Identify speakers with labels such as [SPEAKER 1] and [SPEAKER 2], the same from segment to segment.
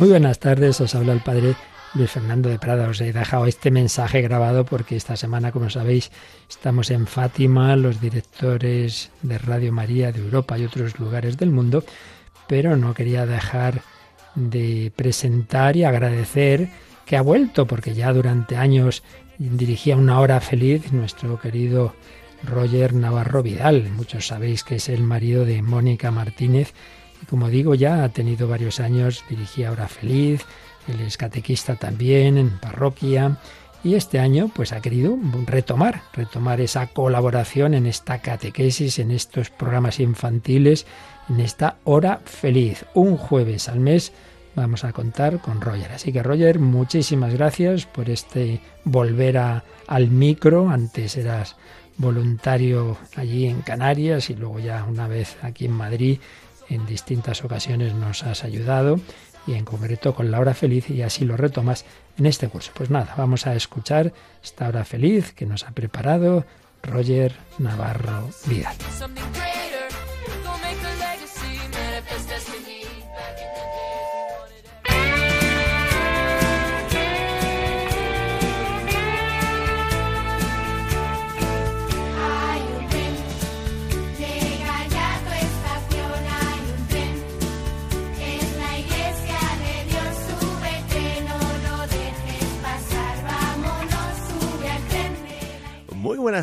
[SPEAKER 1] Muy buenas tardes, os habla el padre Luis Fernando de Prada. Os he dejado este mensaje grabado porque esta semana, como sabéis, estamos en Fátima, los directores de Radio María de Europa y otros lugares del mundo, pero no quería dejar de presentar y agradecer que ha vuelto, porque ya durante años dirigía una hora feliz nuestro querido Roger Navarro Vidal. Muchos sabéis que es el marido de Mónica Martínez y como digo ya ha tenido varios años, dirigía Hora Feliz, él es catequista también en parroquia y este año pues ha querido retomar, retomar esa colaboración en esta catequesis, en estos programas infantiles, en esta hora feliz. Un jueves al mes vamos a contar con Roger. Así que Roger, muchísimas gracias por este volver a, al micro. Antes eras voluntario allí en Canarias y luego ya una vez aquí en Madrid en distintas ocasiones nos has ayudado y en concreto con la hora feliz y así lo retomas en este curso. Pues nada, vamos a escuchar esta hora feliz que nos ha preparado Roger Navarro Vidal.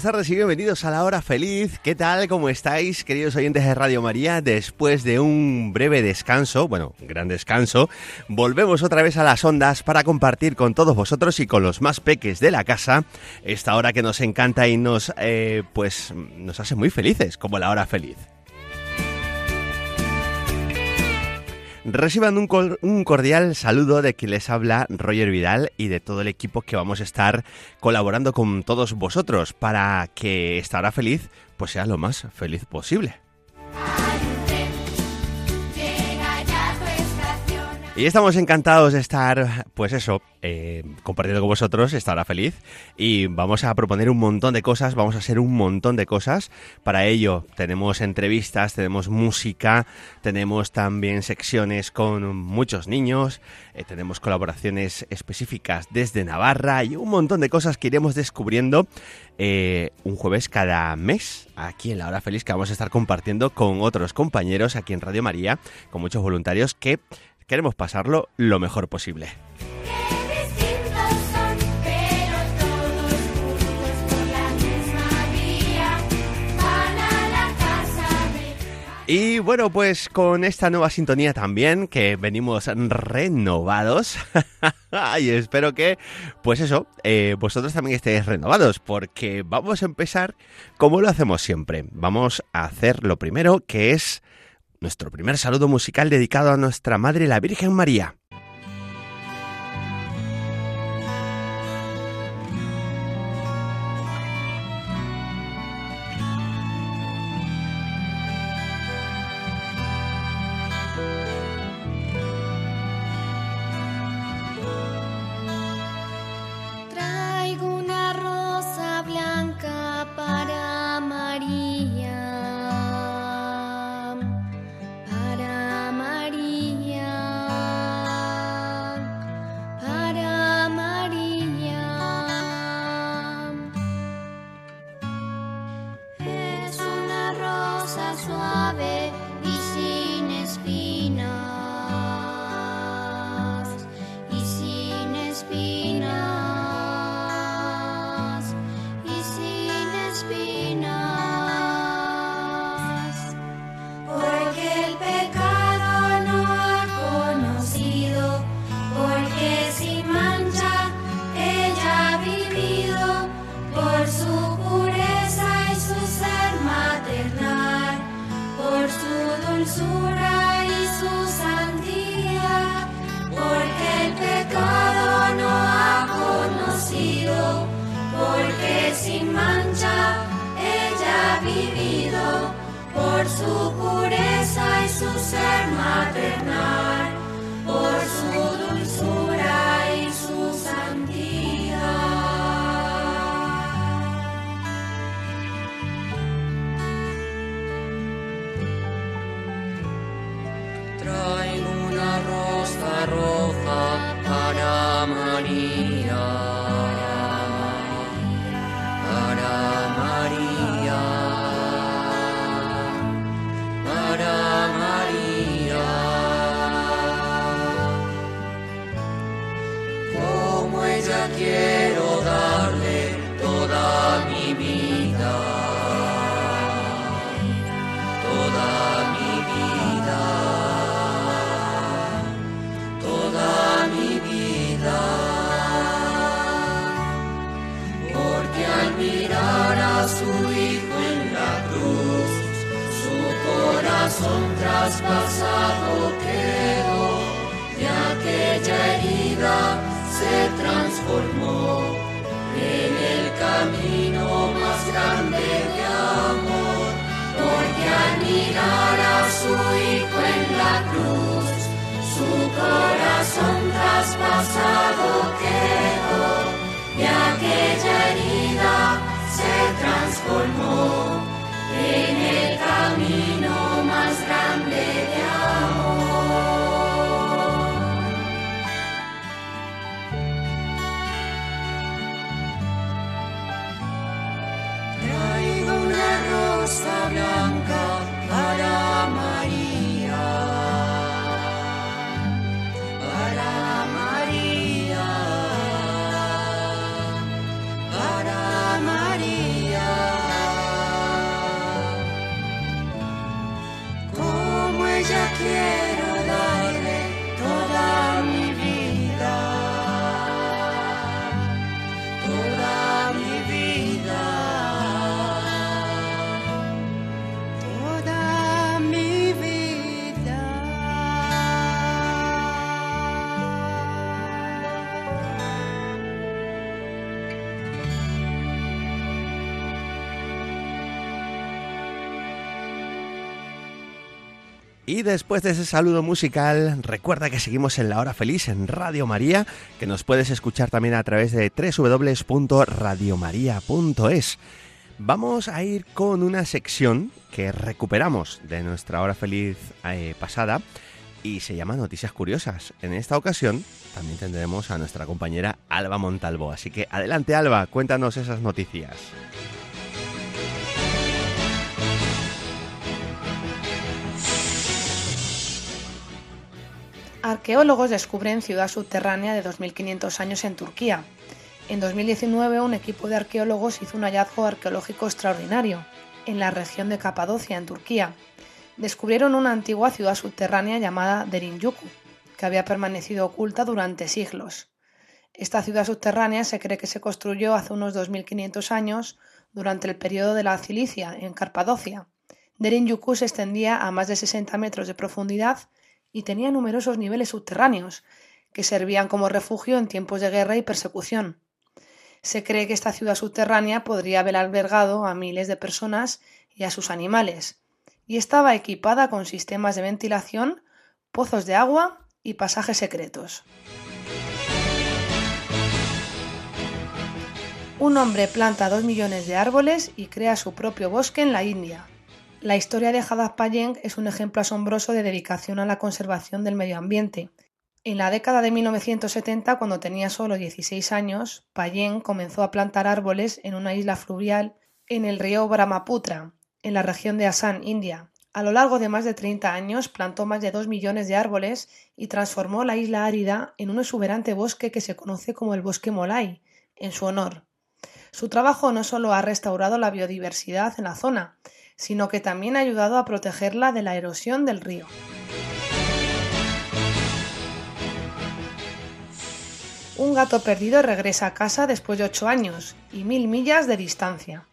[SPEAKER 2] Tardes y bienvenidos a la hora feliz. ¿Qué tal? ¿Cómo estáis, queridos oyentes de Radio María? Después de un breve descanso, bueno, gran descanso, volvemos otra vez a las ondas para compartir con todos vosotros y con los más peques de la casa esta hora que nos encanta y nos, eh, pues, nos hace muy felices, como la hora feliz. Reciban un, cordial saludo de quien les habla Roger Vidal y de todo el equipo que vamos a estar colaborando con todos vosotros para que esta hora feliz pues sea lo más feliz posible. Y estamos encantados de estar, pues eso, eh, compartiendo con vosotros esta hora feliz. Y vamos a proponer un montón de cosas, vamos a hacer un montón de cosas. Para ello tenemos entrevistas, tenemos música, tenemos también secciones con muchos niños, eh, tenemos colaboraciones específicas desde Navarra y un montón de cosas que iremos descubriendo eh, un jueves cada mes aquí en la hora feliz que vamos a estar compartiendo con otros compañeros aquí en Radio María, con muchos voluntarios que queremos pasarlo lo mejor posible. Y bueno, pues con esta nueva sintonía también, que venimos renovados. y espero que, pues eso, eh, vosotros también estéis renovados, porque vamos a empezar como lo hacemos siempre. Vamos a hacer lo primero, que es nuestro primer saludo musical dedicado a nuestra Madre la Virgen María.
[SPEAKER 3] Y
[SPEAKER 2] después de ese saludo musical, recuerda que seguimos en la hora feliz en Radio María, que nos puedes escuchar también a través de www.radiomaria.es. Vamos a ir con una sección que recuperamos de nuestra hora feliz eh, pasada y se llama Noticias Curiosas. En esta ocasión también tendremos a nuestra compañera Alba Montalvo. Así que adelante Alba, cuéntanos esas noticias.
[SPEAKER 4] Arqueólogos descubren ciudad subterránea de 2.500 años en Turquía. En 2019, un equipo de arqueólogos hizo un hallazgo arqueológico extraordinario en la región de Capadocia, en Turquía. Descubrieron una antigua ciudad subterránea llamada Derinjuku, que había permanecido oculta durante siglos. Esta ciudad subterránea se cree que se construyó hace unos 2.500 años durante el periodo de la Cilicia, en Capadocia. Derinjuku se extendía a más de 60 metros de profundidad y tenía numerosos niveles subterráneos, que servían como refugio en tiempos de guerra y persecución. Se cree que esta ciudad subterránea podría haber albergado a miles de personas y a sus animales, y estaba equipada con sistemas de ventilación, pozos de agua y pasajes secretos. Un hombre planta dos millones de árboles y crea su propio bosque en la India. La historia de Hadad Payeng es un ejemplo asombroso de dedicación a la conservación del medio ambiente. En la década de 1970, cuando tenía solo 16 años, Payeng comenzó a plantar árboles en una isla fluvial en el río Brahmaputra, en la región de Assam, India. A lo largo de más de 30 años plantó más de 2 millones de árboles y transformó la isla árida en un exuberante bosque que se conoce como el bosque Molay, en su honor. Su trabajo no solo ha restaurado la biodiversidad en la zona, sino que también ha ayudado a protegerla de la erosión del río. Un gato perdido regresa a casa después de ocho años y mil millas de distancia.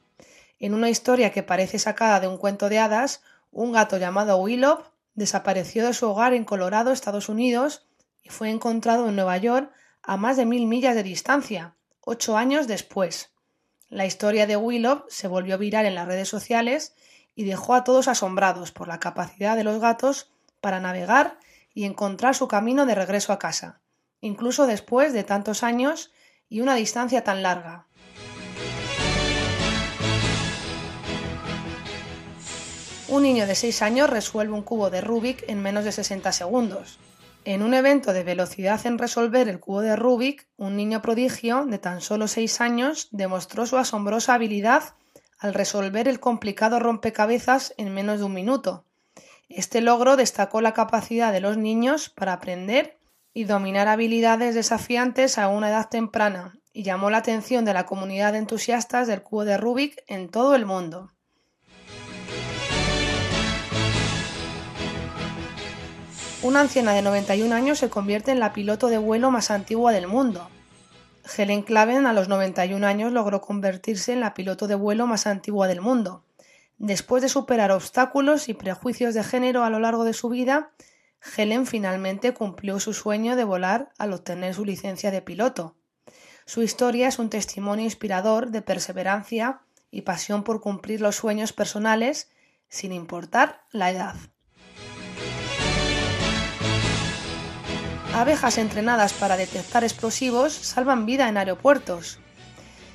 [SPEAKER 4] En una historia que parece sacada de un cuento de hadas, un gato llamado Willow desapareció de su hogar en Colorado, Estados Unidos, y fue encontrado en Nueva York a más de mil millas de distancia, ocho años después. La historia de Willow se volvió viral en las redes sociales y dejó a todos asombrados por la capacidad de los gatos para navegar y encontrar su camino de regreso a casa, incluso después de tantos años y una distancia tan larga. Un niño de 6 años resuelve un cubo de Rubik en menos de 60 segundos. En un evento de velocidad en resolver el cubo de Rubik, un niño prodigio de tan solo seis años demostró su asombrosa habilidad al resolver el complicado rompecabezas en menos de un minuto. Este logro destacó la capacidad de los niños para aprender y dominar habilidades desafiantes a una edad temprana y llamó la atención de la comunidad de entusiastas del cubo de Rubik en todo el mundo. Una anciana de 91 años se convierte en la piloto de vuelo más antigua del mundo. Helen Claven a los 91 años logró convertirse en la piloto de vuelo más antigua del mundo. Después de superar obstáculos y prejuicios de género a lo largo de su vida, Helen finalmente cumplió su sueño de volar al obtener su licencia de piloto. Su historia es un testimonio inspirador de perseverancia y pasión por cumplir los sueños personales sin importar la edad. Abejas entrenadas para detectar explosivos salvan vida en aeropuertos.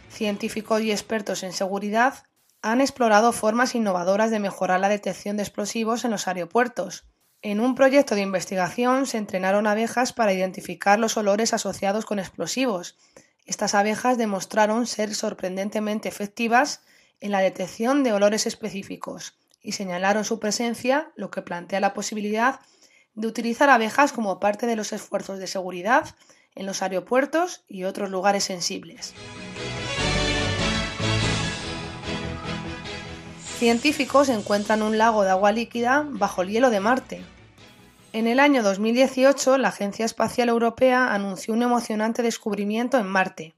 [SPEAKER 4] Científicos y expertos en seguridad han explorado formas innovadoras de mejorar la detección de explosivos en los aeropuertos. En un proyecto de investigación se entrenaron abejas para identificar los olores asociados con explosivos. Estas abejas demostraron ser sorprendentemente efectivas en la detección de olores específicos y señalaron su presencia, lo que plantea la posibilidad de utilizar abejas como parte de los esfuerzos de seguridad en los aeropuertos y otros lugares sensibles. Científicos encuentran un lago de agua líquida bajo el hielo de Marte. En el año 2018, la Agencia Espacial Europea anunció un emocionante descubrimiento en Marte,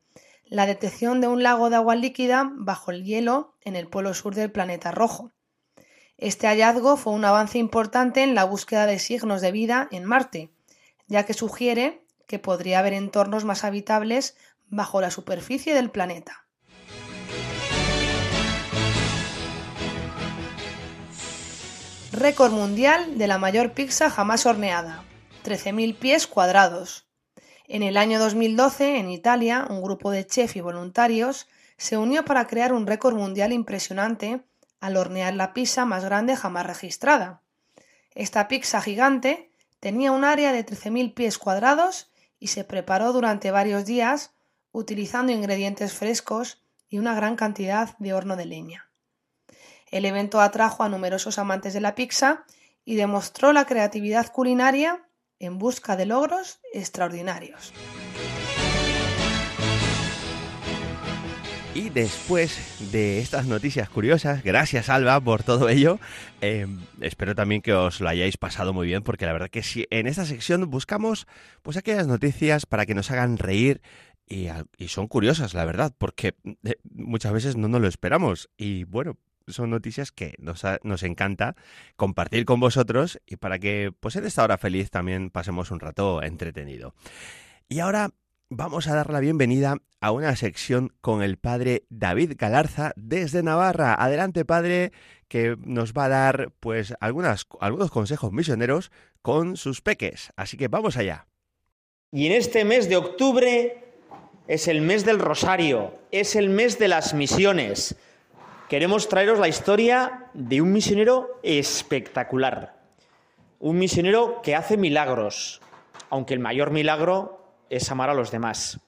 [SPEAKER 4] la detección de un lago de agua líquida bajo el hielo en el polo sur del planeta rojo. Este hallazgo fue un avance importante en la búsqueda de signos de vida en Marte, ya que sugiere que podría haber entornos más habitables bajo la superficie del planeta. Récord mundial de la mayor pizza jamás horneada, 13.000 pies cuadrados. En el año 2012, en Italia, un grupo de chefs y voluntarios se unió para crear un récord mundial impresionante al hornear la pizza más grande jamás registrada. Esta pizza gigante tenía un área de 13.000 pies cuadrados y se preparó durante varios días utilizando ingredientes frescos y una gran cantidad de horno de leña. El evento atrajo a numerosos amantes de la pizza y demostró la creatividad culinaria en busca de logros extraordinarios.
[SPEAKER 2] Y después de estas noticias curiosas, gracias Alba por todo ello, eh, espero también que os lo hayáis pasado muy bien, porque la verdad que si en esta sección buscamos pues aquellas noticias para que nos hagan reír y, son curiosas, la verdad, porque eh, muchas veces no nos lo esperamos y bueno, son noticias que nos, nos, encanta compartir con vosotros y para que pues en esta hora feliz también pasemos un rato entretenido. Y ahora vamos a dar la bienvenida a una sección con el padre David Galarza desde Navarra. Adelante, padre, que nos va a dar pues algunos consejos misioneros con sus peques. Así que vamos allá.
[SPEAKER 5] Y en este mes de octubre es el mes del rosario, es el mes de las misiones. Queremos traeros la historia de un misionero espectacular. Un misionero que hace milagros, aunque el mayor milagro es amar a los demás.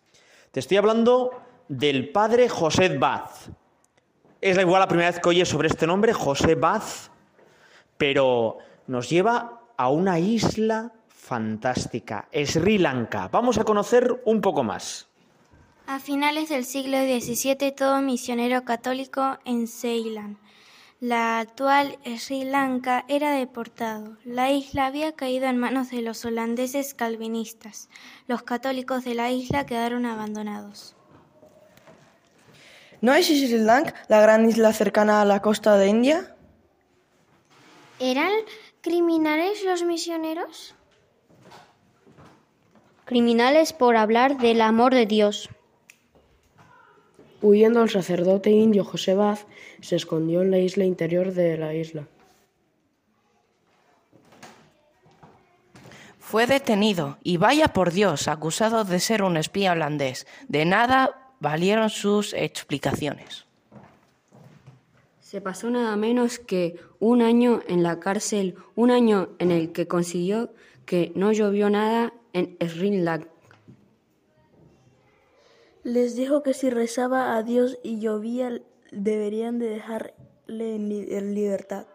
[SPEAKER 5] Te estoy hablando del padre José Baz. Es igual la primera vez que oyes sobre este nombre, José Baz, pero nos lleva a una isla fantástica, Sri Lanka. Vamos a conocer un poco más.
[SPEAKER 6] A finales del siglo XVII, todo misionero católico en Ceilán la actual Sri Lanka era deportado. La isla había caído en manos de los holandeses calvinistas. Los católicos de la isla quedaron abandonados.
[SPEAKER 7] ¿No es Sri Lanka la gran isla cercana a la costa de India?
[SPEAKER 8] ¿Eran criminales los misioneros?
[SPEAKER 9] Criminales por hablar del amor de Dios.
[SPEAKER 7] Huyendo el sacerdote indio José Baz, se escondió en la isla interior de la isla.
[SPEAKER 10] Fue detenido y vaya por Dios, acusado de ser un espía holandés. De nada valieron sus explicaciones.
[SPEAKER 9] Se pasó nada menos que un año en la cárcel, un año en el que consiguió que no llovió nada en Sri Lanka.
[SPEAKER 11] Les dijo que si rezaba a Dios y llovía, deberían de dejarle en, li- en libertad.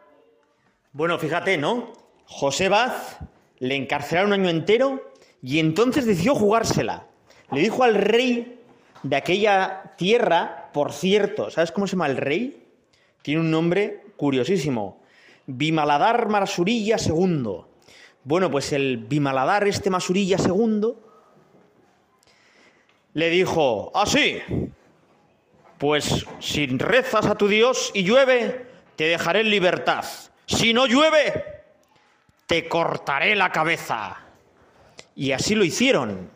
[SPEAKER 5] Bueno, fíjate, ¿no? José Baz le encarcelaron un año entero y entonces decidió jugársela. Le dijo al rey de aquella tierra, por cierto, ¿sabes cómo se llama el rey? Tiene un nombre curiosísimo. Bimaladar Masurilla II. Bueno, pues el Bimaladar, este Masurilla II, le dijo, así, pues si rezas a tu Dios y llueve, te dejaré en libertad. Si no llueve, te cortaré la cabeza. Y así lo hicieron.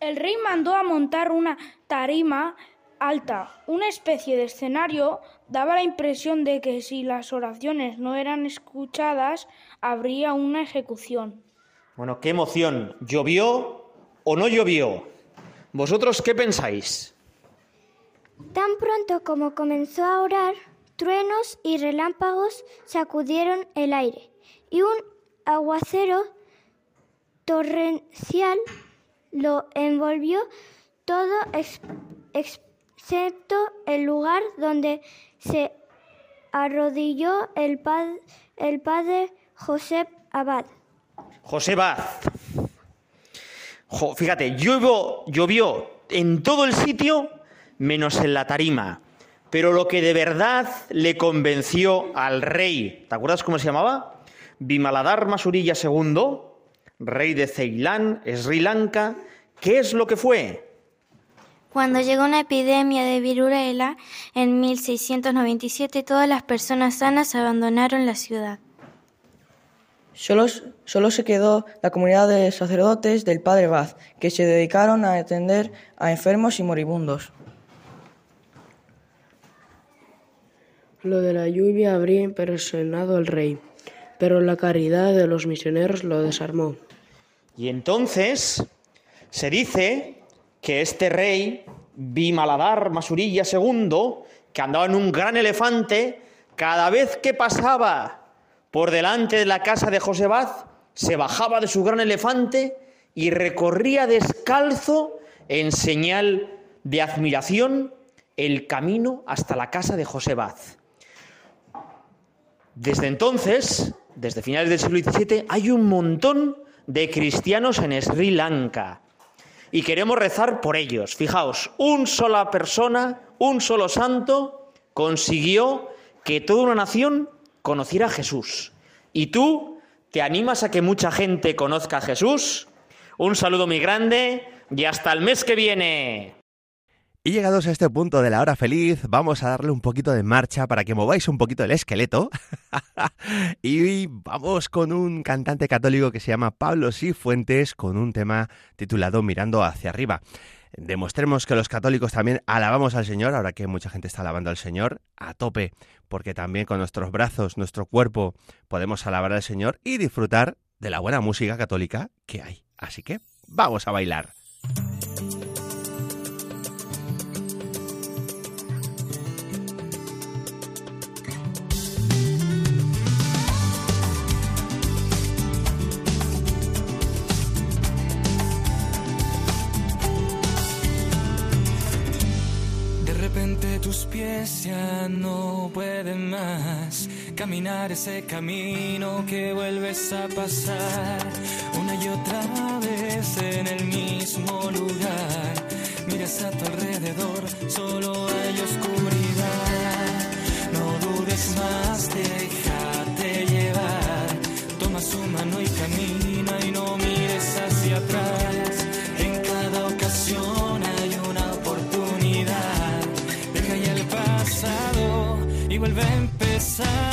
[SPEAKER 12] El rey mandó a montar una tarima alta. Una especie de escenario daba la impresión de que si las oraciones no eran escuchadas, habría una ejecución.
[SPEAKER 5] Bueno, qué emoción. ¿Llovió o no llovió? ¿Vosotros qué pensáis?
[SPEAKER 8] Tan pronto como comenzó a orar, truenos y relámpagos sacudieron el aire, y un aguacero torrencial lo envolvió todo ex- excepto el lugar donde se arrodilló el, el padre José Abad.
[SPEAKER 5] José Baz. Fíjate, llovió, llovió en todo el sitio menos en la tarima. Pero lo que de verdad le convenció al rey, ¿te acuerdas cómo se llamaba? Bimaladar Masurilla II, rey de Ceilán, Sri Lanka, ¿qué es lo que fue?
[SPEAKER 6] Cuando llegó una epidemia de viruela en 1697, todas las personas sanas abandonaron la ciudad.
[SPEAKER 13] Solo, solo se quedó la comunidad de sacerdotes del Padre Baz, que se dedicaron a atender a enfermos y moribundos.
[SPEAKER 7] Lo de la lluvia habría impresionado al rey, pero la caridad de los misioneros lo desarmó.
[SPEAKER 5] Y entonces se dice que este rey, Bimaladar Masurilla II, que andaba en un gran elefante, cada vez que pasaba por delante de la casa de José Baz, se bajaba de su gran elefante y recorría descalzo en señal de admiración el camino hasta la casa de José Baz. Desde entonces, desde finales del siglo XVII, hay un montón de cristianos en Sri Lanka. Y queremos rezar por ellos. Fijaos, un sola persona, un solo santo, consiguió que toda una nación conociera a Jesús. ¿Y tú te animas a que mucha gente conozca a Jesús? Un saludo muy grande y hasta el mes que viene.
[SPEAKER 2] Y llegados a este punto de la hora feliz, vamos a darle un poquito de marcha para que mováis un poquito el esqueleto. y vamos con un cantante católico que se llama Pablo Cifuentes con un tema titulado Mirando hacia arriba. Demostremos que los católicos también alabamos al Señor, ahora que mucha gente está alabando al Señor, a tope, porque también con nuestros brazos, nuestro cuerpo, podemos alabar al Señor y disfrutar de la buena música católica que hay. Así que vamos a bailar.
[SPEAKER 14] Tus pies ya no pueden más caminar ese camino que vuelves a pasar una y otra vez en el mismo lugar. Miras a tu alrededor, solo hay oscuridad. No dudes más, déjate vuelve a empezar.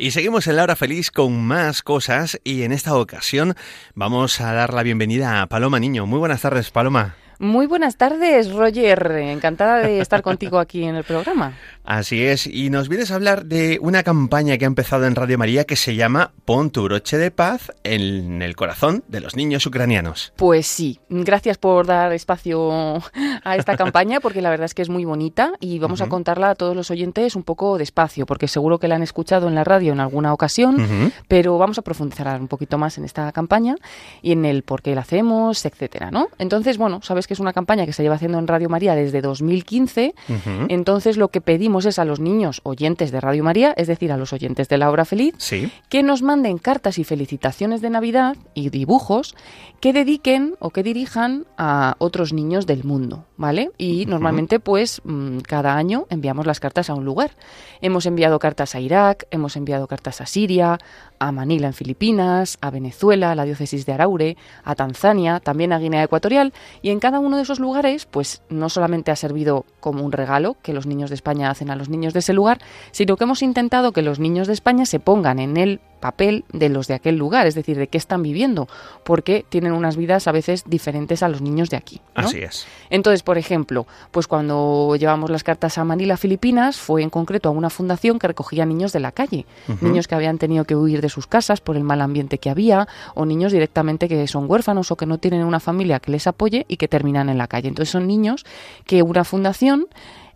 [SPEAKER 2] Y seguimos en la hora feliz con más cosas y en esta ocasión vamos a dar la bienvenida a Paloma Niño. Muy buenas tardes, Paloma.
[SPEAKER 15] Muy buenas tardes, Roger. Encantada de estar contigo aquí en el programa.
[SPEAKER 2] Así es, y nos vienes a hablar de una campaña que ha empezado en Radio María que se llama Pon tu broche de paz en el corazón de los niños ucranianos.
[SPEAKER 15] Pues sí, gracias por dar espacio a esta campaña porque la verdad es que es muy bonita y vamos a contarla a todos los oyentes un poco despacio porque seguro que la han escuchado en la radio en alguna ocasión, pero vamos a profundizar un poquito más en esta campaña y en el por qué la hacemos, etcétera, ¿no? Entonces, bueno, sabes que es una campaña que se lleva haciendo en Radio María desde 2015
[SPEAKER 2] Ujú.
[SPEAKER 15] entonces lo que pedimos es a los niños oyentes de Radio María, es decir, a los oyentes de la hora feliz,
[SPEAKER 2] Sí.
[SPEAKER 15] que nos manden cartas y felicitaciones de Navidad y dibujos que dediquen o que dirijan a otros niños del mundo, ¿vale? Y normalmente pues mm, cada año enviamos las cartas a un lugar. Hemos enviado cartas a Irak, hemos enviado cartas a Siria, a Manila en Filipinas, a Venezuela, a la diócesis de Araure, a Tanzania, también a Guinea Ecuatorial y en cada uno de esos lugares pues no solamente ha servido como un regalo que los niños de España hacen a los niños de ese lugar, sino que hemos intentado que los niños de España se pongan en el papel de los de aquel lugar, es decir, de qué están viviendo, porque tienen unas vidas a veces diferentes a los niños de aquí. ¿no?
[SPEAKER 2] Así es.
[SPEAKER 15] Entonces, por ejemplo, pues cuando llevamos las cartas a Manila, Filipinas, fue en concreto a una fundación que recogía niños de la calle, niños que habían tenido que huir de sus casas por el mal ambiente que había, o niños directamente que son huérfanos o que no tienen una familia que les apoye y que terminan en la calle. Entonces son niños que una fundación,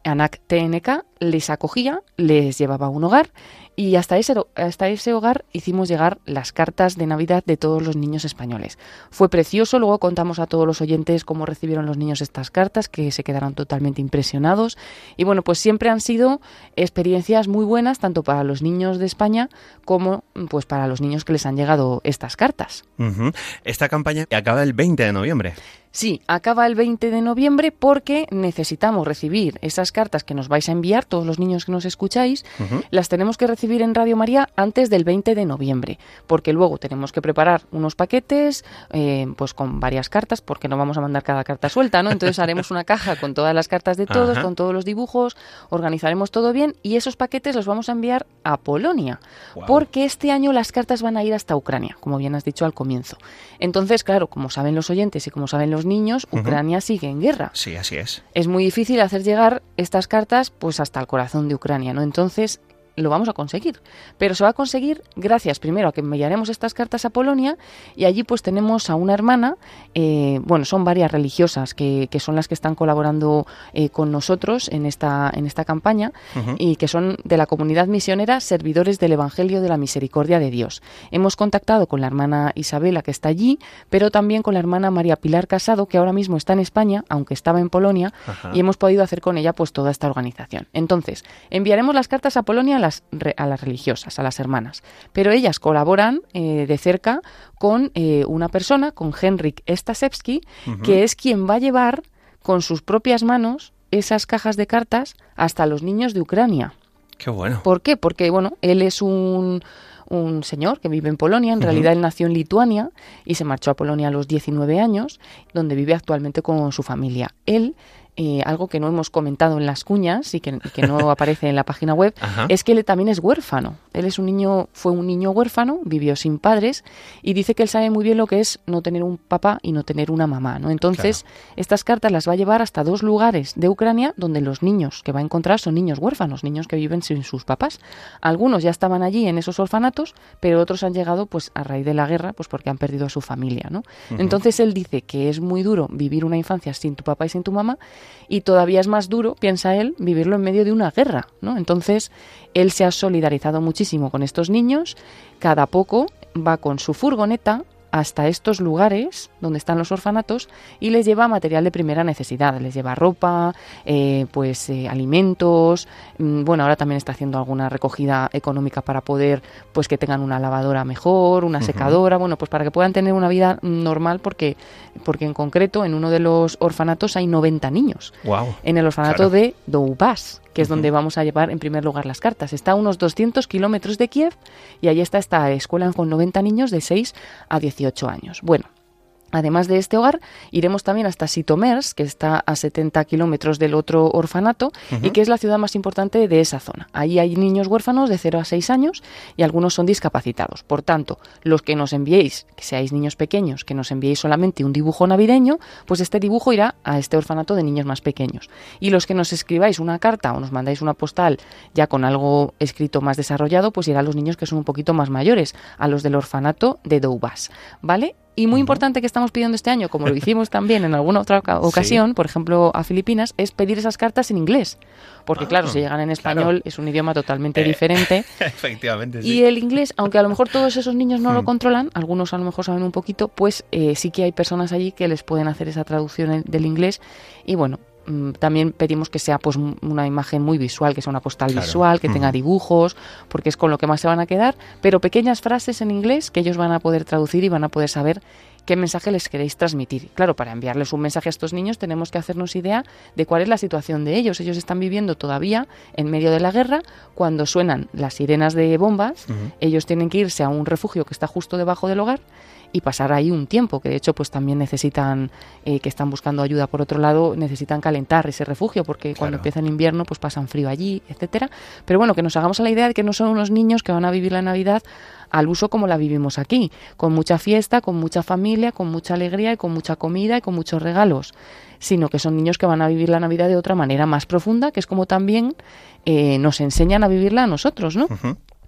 [SPEAKER 15] ANAC TNK, les acogía, les llevaba a un hogar y hasta ese, hasta ese hogar hicimos llegar las cartas de Navidad de todos los niños españoles. Fue precioso, luego contamos a todos los oyentes cómo recibieron los niños estas cartas, que se quedaron totalmente impresionados. Y bueno, pues siempre han sido experiencias muy buenas, tanto para los niños de España como pues para los niños que les han llegado estas cartas.
[SPEAKER 2] Esta campaña acaba el 20 de noviembre.
[SPEAKER 15] Sí, acaba el 20 de noviembre porque necesitamos recibir esas cartas que nos vais a enviar, todos los niños que nos escucháis, las tenemos que recibir en Radio María antes del 20 de noviembre, porque luego tenemos que preparar unos paquetes, eh, pues con varias cartas, porque no vamos a mandar cada carta suelta, ¿no? Entonces haremos una caja con todas las cartas de todos, con todos los dibujos, organizaremos todo bien y esos paquetes los vamos a enviar a Polonia, porque este año las cartas van a ir hasta Ucrania, como bien has dicho al comienzo. Entonces, claro, como saben los oyentes y como saben los niños. Ucrania sigue en guerra.
[SPEAKER 2] Sí, así es.
[SPEAKER 15] Es muy difícil hacer llegar estas cartas pues hasta el corazón de Ucrania, ¿no? Entonces lo vamos a conseguir, pero se va a conseguir gracias primero a que enviaremos estas cartas a Polonia y allí pues tenemos a una hermana, eh, bueno, son varias religiosas que, que son las que están colaborando eh, con nosotros en esta, en esta campaña y que son de la comunidad misionera Servidores del Evangelio de la Misericordia de Dios. Hemos contactado con la hermana Isabela que está allí, pero también con la hermana María Pilar Casado que ahora mismo está en España, aunque estaba en Polonia,
[SPEAKER 16] Ajá.
[SPEAKER 15] y hemos podido hacer con ella pues toda esta organización. Entonces, enviaremos las cartas a Polonia las, a las religiosas, a las hermanas, pero ellas colaboran eh, de cerca con eh, una persona, con Henrik Stasevsky, que es quien va a llevar con sus propias manos esas cajas de cartas hasta los niños de Ucrania.
[SPEAKER 2] Qué bueno.
[SPEAKER 15] ¿Por qué? Porque, bueno, él es un, un señor que vive en Polonia, en realidad él nació en Lituania y se marchó a Polonia a los 19 años, donde vive actualmente con su familia. Él, eh, algo que no hemos comentado en las cuñas y que, y que no aparece en la página web,
[SPEAKER 16] Ajá.
[SPEAKER 15] es que él también es huérfano. Él es un niño, fue un niño huérfano, vivió sin padres y dice que él sabe muy bien lo que es no tener un papá y no tener una mamá, ¿no? Entonces, estas cartas las va a llevar hasta dos lugares de Ucrania donde los niños que va a encontrar son niños huérfanos, niños que viven sin sus papás. Algunos ya estaban allí en esos orfanatos, pero otros han llegado pues a raíz de la guerra, pues porque han perdido a su familia, ¿no? Entonces él dice que es muy duro vivir una infancia sin tu papá y sin tu mamá y todavía es más duro, piensa él, vivirlo en medio de una guerra, ¿no? Entonces él se ha solidarizado muchísimo con estos niños, cada poco va con su furgoneta hasta estos lugares donde están los orfanatos y les lleva material de primera necesidad, les lleva ropa, eh, pues eh, alimentos, mm, bueno, ahora también está haciendo alguna recogida económica para poder, pues que tengan una lavadora mejor, una secadora, bueno, pues para que puedan tener una vida normal porque, porque en concreto en uno de los orfanatos hay 90 niños.
[SPEAKER 2] Wow.
[SPEAKER 15] En el orfanato
[SPEAKER 2] Claro.
[SPEAKER 15] de Doubas, que es donde vamos a llevar en primer lugar las cartas. Está a unos 200 kilómetros de Kiev y ahí está esta escuela con 90 niños de 6 a 18 años. Bueno, Además de este hogar, iremos también hasta Sitomers, que está a 70 kilómetros del otro orfanato y que es la ciudad más importante de esa zona. Ahí hay niños huérfanos de 0 a 6 años y algunos son discapacitados. Por tanto, los que nos enviéis, que seáis niños pequeños, que nos enviéis solamente un dibujo navideño, pues este dibujo irá a este orfanato de niños más pequeños. Y los que nos escribáis una carta o nos mandáis una postal ya con algo escrito más desarrollado, pues irá a los niños que son un poquito más mayores, a los del orfanato de Doubas, ¿vale? Y muy importante que estamos pidiendo este año, como lo hicimos también en alguna otra oca- ocasión, por ejemplo a Filipinas, es pedir esas cartas en inglés. Porque claro, si llegan en español es un idioma totalmente
[SPEAKER 2] Eh,
[SPEAKER 15] diferente.
[SPEAKER 2] Efectivamente, sí.
[SPEAKER 15] Y el inglés, aunque a lo mejor todos esos niños no lo
[SPEAKER 2] Mm.
[SPEAKER 15] controlan, algunos a lo mejor saben un poquito, pues eh, sí que hay personas allí que les pueden hacer esa traducción del inglés. Y bueno, también pedimos que sea pues una imagen muy visual, que sea una postal
[SPEAKER 16] Claro.
[SPEAKER 15] visual, que tenga dibujos, porque es con lo que más se van a quedar, pero pequeñas frases en inglés que ellos van a poder traducir y van a poder saber qué mensaje les queréis transmitir. Claro, para enviarles un mensaje a estos niños tenemos que hacernos idea de cuál es la situación de ellos. Ellos están viviendo todavía en medio de la guerra, cuando suenan las sirenas de bombas, ellos tienen que irse a un refugio que está justo debajo del hogar y pasar ahí un tiempo, que de hecho pues también necesitan, eh, que están buscando ayuda por otro lado, necesitan calentar ese refugio porque cuando empieza el invierno pues pasan frío allí, etcétera. Pero bueno, que nos hagamos a la idea de que no son unos niños que van a vivir la Navidad al uso como la vivimos aquí, con mucha fiesta, con mucha familia, con mucha alegría y con mucha comida y con muchos regalos, sino que son niños que van a vivir la Navidad de otra manera más profunda, que es como también eh, nos enseñan a vivirla a nosotros, ¿no?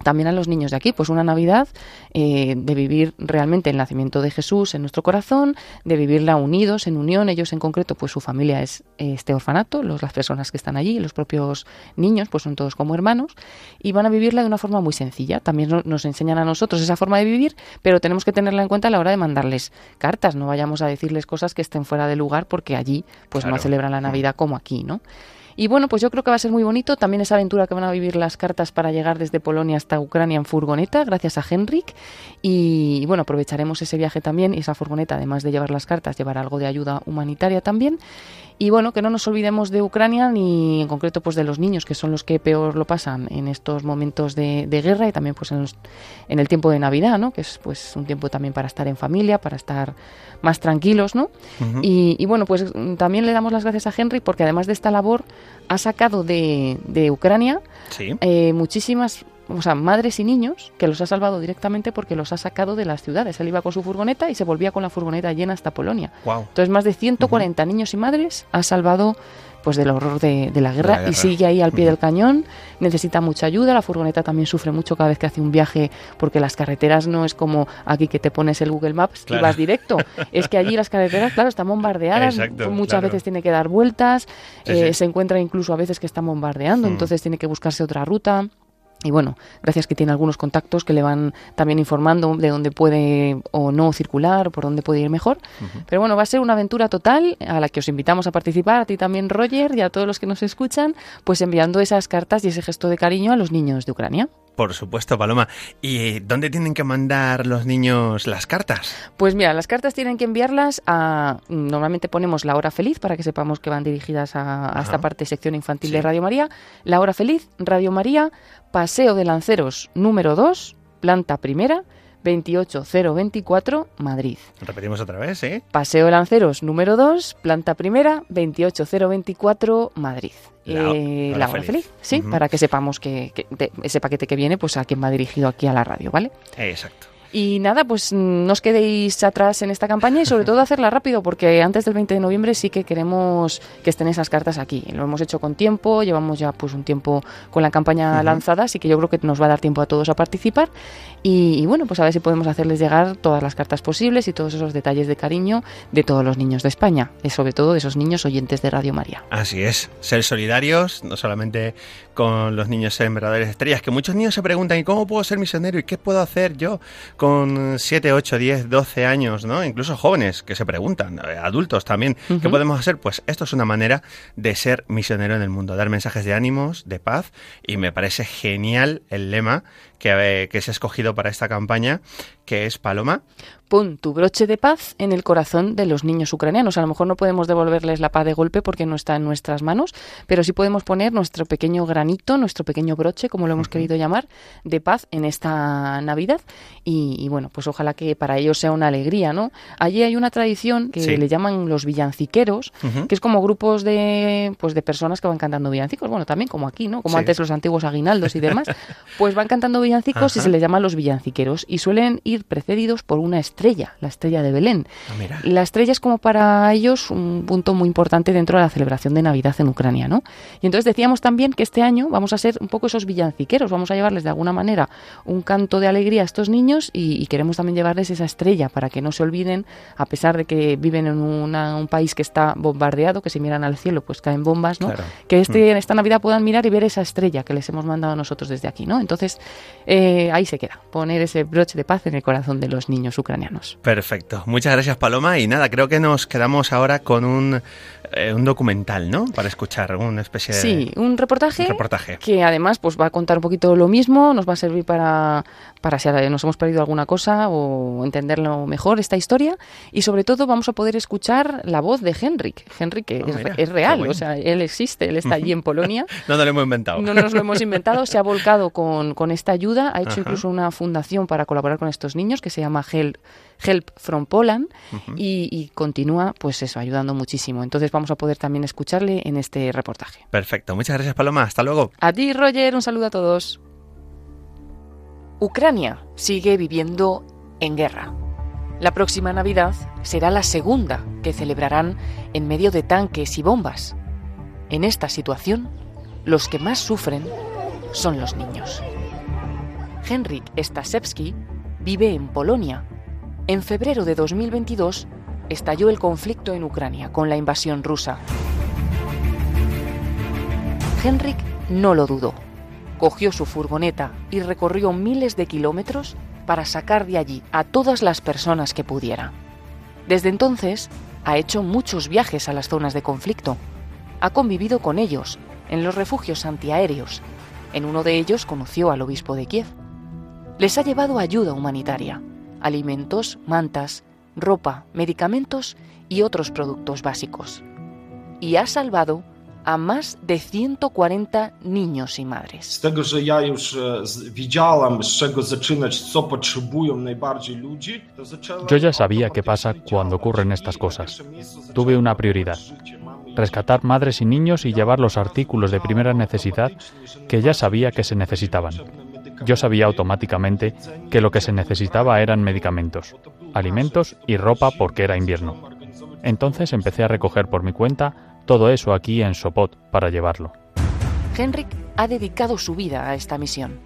[SPEAKER 15] También a los niños de aquí, pues una Navidad eh, de vivir realmente el nacimiento de Jesús en nuestro corazón, de vivirla unidos, en unión, ellos en concreto, pues su familia es eh, este orfanato, los, las personas que están allí, los propios niños, pues son todos como hermanos, y van a vivirla de una forma muy sencilla. También no- nos enseñan a nosotros esa forma de vivir, pero tenemos que tenerla en cuenta a la hora de mandarles cartas, no vayamos a decirles cosas que estén fuera de lugar porque allí pues no celebran la Navidad como aquí, ¿no? Y bueno, pues yo creo que va a ser muy bonito también esa aventura que van a vivir las cartas para llegar desde Polonia hasta Ucrania en furgoneta, gracias a Henrik. Y bueno, aprovecharemos ese viaje también y esa furgoneta, además de llevar las cartas, llevar algo de ayuda humanitaria también. Y bueno, que no nos olvidemos de Ucrania ni en concreto pues de los niños, que son los que peor lo pasan en estos momentos de, de guerra y también pues en, los- en el tiempo de Navidad, ¿no? Que es pues un tiempo también para estar en familia, para estar más tranquilos, ¿no? Y, y bueno, pues también le damos las gracias a Henry porque además de esta labor ha sacado de, de Ucrania
[SPEAKER 2] Sí.
[SPEAKER 15] eh, muchísimas o sea, madres y niños que los ha salvado directamente porque los ha sacado de las ciudades. Él iba con su furgoneta y se volvía con la furgoneta llena hasta Polonia. Entonces, más de 140 niños y madres ha salvado pues del horror de, de la guerra
[SPEAKER 2] guerra.
[SPEAKER 15] y sigue ahí al pie del cañón. Necesita mucha ayuda. La furgoneta también sufre mucho cada vez que hace un viaje porque las carreteras no es como aquí que te pones el Google Maps
[SPEAKER 16] Claro.
[SPEAKER 15] y vas directo. es que allí las carreteras, claro, están bombardeadas.
[SPEAKER 16] Exacto,
[SPEAKER 15] muchas
[SPEAKER 16] claro.
[SPEAKER 15] veces tiene que dar vueltas.
[SPEAKER 16] Sí,
[SPEAKER 15] eh,
[SPEAKER 16] sí.
[SPEAKER 15] Se encuentra incluso a veces que están bombardeando,
[SPEAKER 16] Mm.
[SPEAKER 15] entonces tiene que buscarse otra ruta. Y bueno, gracias que tiene algunos contactos que le van también informando de dónde puede o no circular, por dónde puede ir mejor. Pero bueno, va a ser una aventura total a la que os invitamos a participar, a ti también Roger y a todos los que nos escuchan, pues enviando esas cartas y ese gesto de cariño a los niños de Ucrania.
[SPEAKER 2] Por supuesto, Paloma. ¿Y dónde tienen que mandar los niños las cartas?
[SPEAKER 15] Pues mira, las cartas tienen que enviarlas a. Normalmente ponemos la hora feliz para que sepamos que van dirigidas a, esta parte sección infantil de Radio María. La hora feliz, Radio María, Paseo de Lanceros número 2, planta primera, 28024, Madrid.
[SPEAKER 2] Repetimos otra vez, ¿eh?
[SPEAKER 15] Paseo de Lanceros número 2, planta primera, 28024, Madrid.
[SPEAKER 2] La-
[SPEAKER 15] Eh,
[SPEAKER 2] hora
[SPEAKER 15] la hora
[SPEAKER 2] feliz.
[SPEAKER 15] feliz, sí, para que sepamos que, que de- ese paquete que viene, pues a quien va dirigido aquí a la radio, ¿vale?
[SPEAKER 2] Exacto.
[SPEAKER 15] Y nada, pues mm, no os quedéis atrás en esta campaña y sobre todo hacerla rápido porque antes del 20 de noviembre sí que queremos que estén esas cartas aquí. Lo hemos hecho con tiempo, llevamos ya pues un tiempo con la campaña lanzada, así que yo creo que nos va a dar tiempo a todos a participar y, y bueno, pues a ver si podemos hacerles llegar todas las cartas posibles y todos esos detalles de cariño de todos los niños de España, y sobre todo de esos niños oyentes de Radio María.
[SPEAKER 2] Así es, ser solidarios, no solamente con los niños sembradores de estrellas, que muchos niños se preguntan, ¿y cómo puedo ser misionero? ¿Y qué puedo hacer yo con 7, 8, 10, 12 años? ¿no? Incluso jóvenes que se preguntan, eh, adultos también, ¿qué podemos hacer? Pues esto es una manera de ser misionero en el mundo, dar mensajes de ánimos, de paz, y me parece genial el lema que, eh, que se ha escogido para esta campaña, que es Paloma.
[SPEAKER 15] Pon tu broche de paz en el corazón de los niños ucranianos. A lo mejor no podemos devolverles la paz de golpe porque no está en nuestras manos, pero sí podemos poner nuestro pequeño granito, nuestro pequeño broche, como lo hemos querido llamar, de paz en esta Navidad. Y, bueno, pues ojalá que para ellos sea una alegría, ¿no? Allí hay una tradición que
[SPEAKER 2] Sí.
[SPEAKER 15] le llaman los villanciqueros,
[SPEAKER 2] Ujú.
[SPEAKER 15] que es como grupos de, pues de personas que van cantando villancicos. Bueno, también como aquí, ¿no? Como
[SPEAKER 2] Sí.
[SPEAKER 15] antes los antiguos aguinaldos y demás. Pues van cantando villancicos y se les llama los villanciqueros. Y suelen ir precedidos por una estrella, la estrella de Belén.
[SPEAKER 2] Ah.
[SPEAKER 15] La estrella es como para ellos un punto muy importante dentro de la celebración de Navidad en Ucrania, ¿no? Y entonces decíamos también que este año vamos a ser un poco esos villanciqueros, vamos a llevarles de alguna manera un canto de alegría a estos niños y, y queremos también llevarles esa estrella para que no se olviden, a pesar de que viven en una- un país que está bombardeado, que si miran al cielo pues caen bombas, ¿no?
[SPEAKER 2] Claro.
[SPEAKER 15] Que este,
[SPEAKER 2] Mm.
[SPEAKER 15] en esta Navidad puedan mirar y ver esa estrella que les hemos mandado nosotros desde aquí, ¿no? Entonces eh, ahí se queda, poner ese broche de paz en el corazón de los niños ucranianos.
[SPEAKER 2] Perfecto. Muchas gracias, Paloma. Y nada, creo que nos quedamos ahora con un, eh, un documental, ¿no? Para escuchar, una especie de
[SPEAKER 15] Sí, un reportaje,
[SPEAKER 2] un reportaje.
[SPEAKER 15] que además pues va a contar un poquito lo mismo, nos va a servir para, para si nos hemos perdido alguna cosa o entenderlo mejor esta historia y sobre todo vamos a poder escuchar la voz de Henrik. Henrik
[SPEAKER 2] Ah,
[SPEAKER 15] es,
[SPEAKER 2] mira,
[SPEAKER 15] es
[SPEAKER 2] qué
[SPEAKER 15] real,
[SPEAKER 2] bueno.
[SPEAKER 15] o sea, él existe, él está allí en Polonia.
[SPEAKER 2] No, no lo hemos inventado.
[SPEAKER 15] No nos lo hemos inventado, se ha volcado con, con esta ayuda, ha hecho
[SPEAKER 2] Ajá.
[SPEAKER 15] incluso una fundación para colaborar con estos niños que se llama Help, Help from Poland y, y continúa pues eso, ayudando muchísimo. Entonces vamos a poder también escucharle en este reportaje.
[SPEAKER 2] Perfecto. Muchas gracias, Paloma. Hasta luego.
[SPEAKER 15] A ti, Roger, un saludo a todos. Ucrania sigue viviendo en guerra. La próxima Navidad será la segunda que celebrarán en medio de tanques y bombas. En esta situación, los que más sufren son los niños. Henryk Stasewski vive en Polonia. En febrero de 2022 estalló el conflicto en Ucrania con la invasión rusa. Henrik no lo dudó. Cogió su furgoneta y recorrió miles de kilómetros para sacar de allí a todas las personas que pudiera. Desde entonces, ha hecho muchos viajes a las zonas de conflicto. Ha convivido con ellos en los refugios antiaéreos. En uno de ellos conoció al obispo de Kiev. Les ha llevado ayuda humanitaria, alimentos, mantas, ropa, medicamentos y otros productos básicos. Y ha salvado a más de 140 niños y madres.
[SPEAKER 16] E,
[SPEAKER 17] Yo ya sabía qué pasa cuando ocurren estas cosas. Tuve una prioridad, rescatar madres y niños y llevar los artículos de primera necesidad que ya sabía que se necesitaban. Yo sabía automáticamente que lo que se necesitaba eran medicamentos, alimentos y ropa porque era invierno. Entonces empecé a recoger por mi cuenta todo eso aquí en Sopot para llevarlo.
[SPEAKER 15] Henrik ha dedicado su vida a esta misión.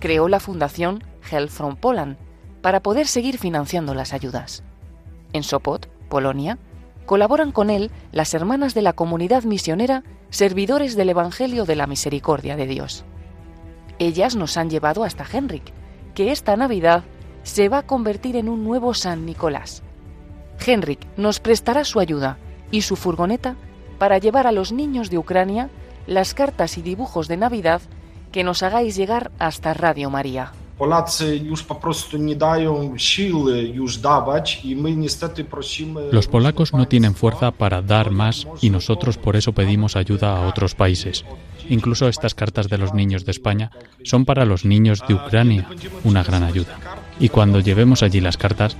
[SPEAKER 15] Creó la fundación Help from Poland para poder seguir financiando las ayudas. En Sopot, Polonia, colaboran con él las hermanas de la comunidad misionera Servidores del Evangelio de la Misericordia de Dios. Ellas nos han llevado hasta Henrik, que esta Navidad se va a convertir en un nuevo San Nicolás. Henrik nos prestará su ayuda y su furgoneta para llevar a los niños de Ucrania las cartas y dibujos de Navidad que nos hagáis llegar hasta Radio María.
[SPEAKER 17] Los polacos no tienen fuerza para dar más y nosotros por eso pedimos ayuda a otros países. Incluso estas cartas de los niños de España son para los niños de Ucrania, una gran ayuda. Y cuando llevemos allí las cartas,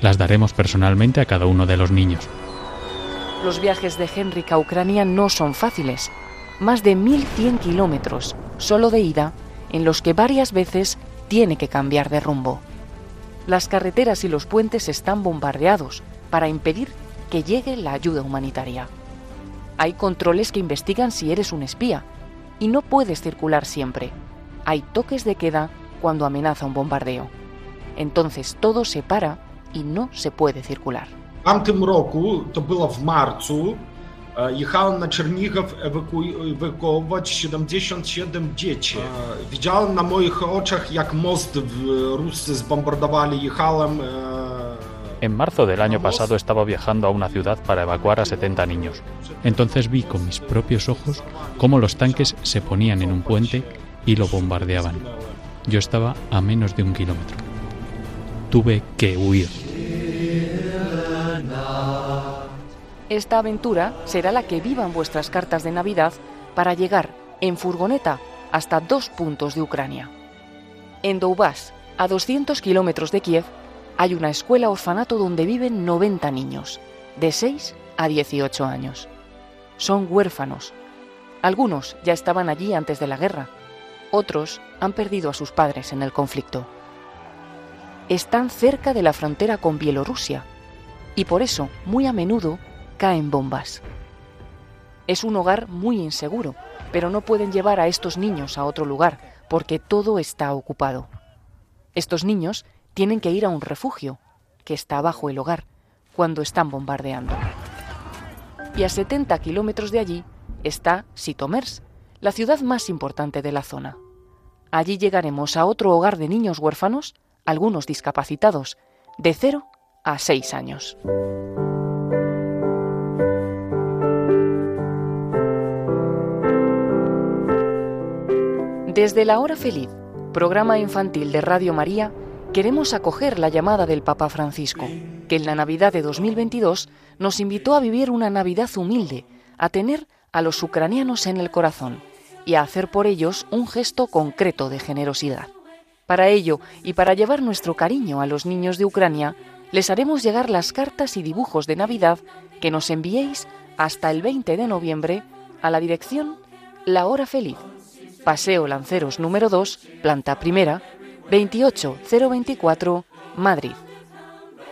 [SPEAKER 17] las daremos personalmente a cada uno de los niños.
[SPEAKER 15] Los viajes de Henrik a Ucrania no son fáciles. Más de 1.100 kilómetros, solo de ida, en los que varias veces tiene que cambiar de rumbo. Las carreteras y los puentes están bombardeados para impedir que llegue la ayuda humanitaria. Hay controles que investigan si eres un espía y no puedes circular siempre. Hay toques de queda cuando amenaza un bombardeo. Entonces todo se para y no se puede circular.
[SPEAKER 16] W tamtym roku, to było w marcu, jechałem na Czernigów ewaku- ewakuować 77 dzieci. Widziałem na moich oczach, jak most w Rusy zbombardowali. Jechałem
[SPEAKER 17] En marzo del año pasado estaba viajando a una ciudad para evacuar a 70 niños. Entonces vi con mis propios ojos cómo los tanques se ponían en un puente y lo bombardeaban. Yo estaba a menos de un kilómetro. Tuve que huir.
[SPEAKER 15] Esta aventura será la que vivan vuestras cartas de Navidad para llegar en furgoneta hasta dos puntos de Ucrania. En Doubas, a 200 kilómetros de Kiev, hay una escuela orfanato donde viven 90 niños, de 6 a 18 años. Son huérfanos. Algunos ya estaban allí antes de la guerra, otros han perdido a sus padres en el conflicto. Están cerca de la frontera con Bielorrusia y por eso muy a menudo caen bombas. Es un hogar muy inseguro, pero no pueden llevar a estos niños a otro lugar porque todo está ocupado. Estos niños tienen que ir a un refugio que está bajo el hogar cuando están bombardeando. Y a 70 kilómetros de allí está Sitomers, la ciudad más importante de la zona. Allí llegaremos a otro hogar de niños huérfanos, algunos discapacitados, de 0 a 6 años. Desde la hora feliz, programa infantil de Radio María, queremos acoger la llamada del Papa Francisco, que en la Navidad de 2022 nos invitó a vivir una Navidad humilde, a tener a los ucranianos en el corazón y a hacer por ellos un gesto concreto de generosidad. Para ello y para llevar nuestro cariño a los niños de Ucrania, les haremos llegar las cartas y dibujos de Navidad que nos enviéis hasta el 20 de noviembre a la dirección La Hora Feliz, Paseo Lanceros número 2, planta primera, 28024, Madrid.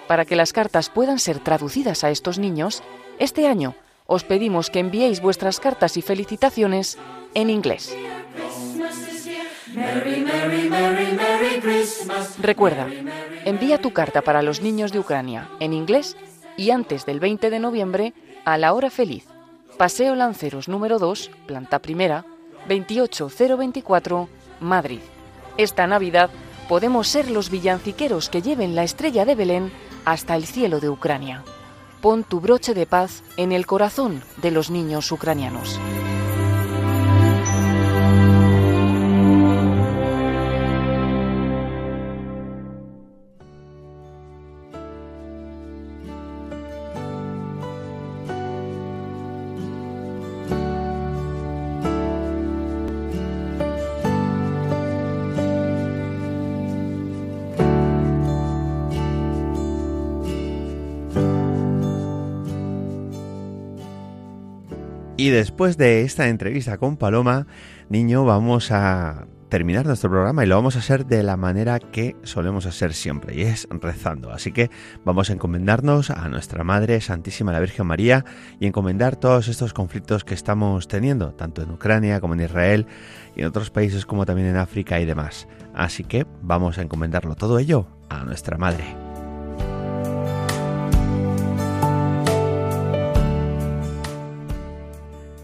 [SPEAKER 15] Para que las cartas puedan ser traducidas a estos niños, este año os pedimos que enviéis vuestras cartas y felicitaciones en inglés. Recuerda, envía tu carta para los niños de Ucrania en inglés y antes del 20 de noviembre a la hora feliz. Paseo Lanceros número 2, planta primera, 28024, Madrid. Esta Navidad podemos ser los villanciqueros que lleven la estrella de Belén hasta el cielo de Ucrania. Pon tu broche de paz en el corazón de los niños ucranianos.
[SPEAKER 2] Después de esta entrevista con Paloma, niño, vamos a terminar nuestro programa y lo vamos a hacer de la manera que solemos hacer siempre, y es rezando. Así que vamos a encomendarnos a nuestra Madre Santísima la Virgen María y encomendar todos estos conflictos que estamos teniendo, tanto en Ucrania como en Israel y en otros países como también en África y demás. Así que vamos a encomendarlo todo ello a nuestra Madre.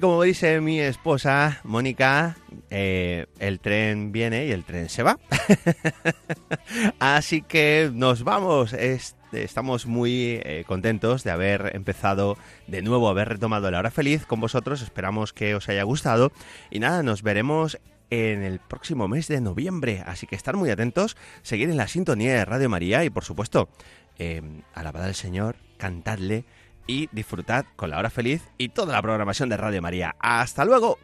[SPEAKER 2] Como dice mi esposa, Mónica, eh, el tren viene y el tren se va. Así que nos vamos. estamos muy eh, contentos de haber empezado de nuevo, haber retomado la hora feliz con vosotros. Esperamos que os haya gustado. Y nada, nos veremos en el próximo mes de noviembre. Así que estar muy atentos, seguir en la sintonía de Radio María y por supuesto, eh, alabad al Señor, cantadle y disfrutad con la hora feliz y toda la programación de Radio María. ¡Hasta luego!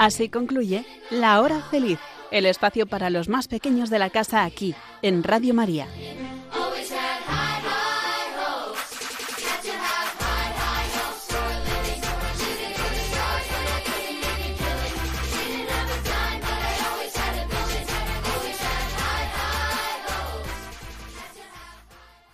[SPEAKER 18] Así concluye La Hora Feliz, el espacio para los más pequeños de la casa aquí, en Radio María.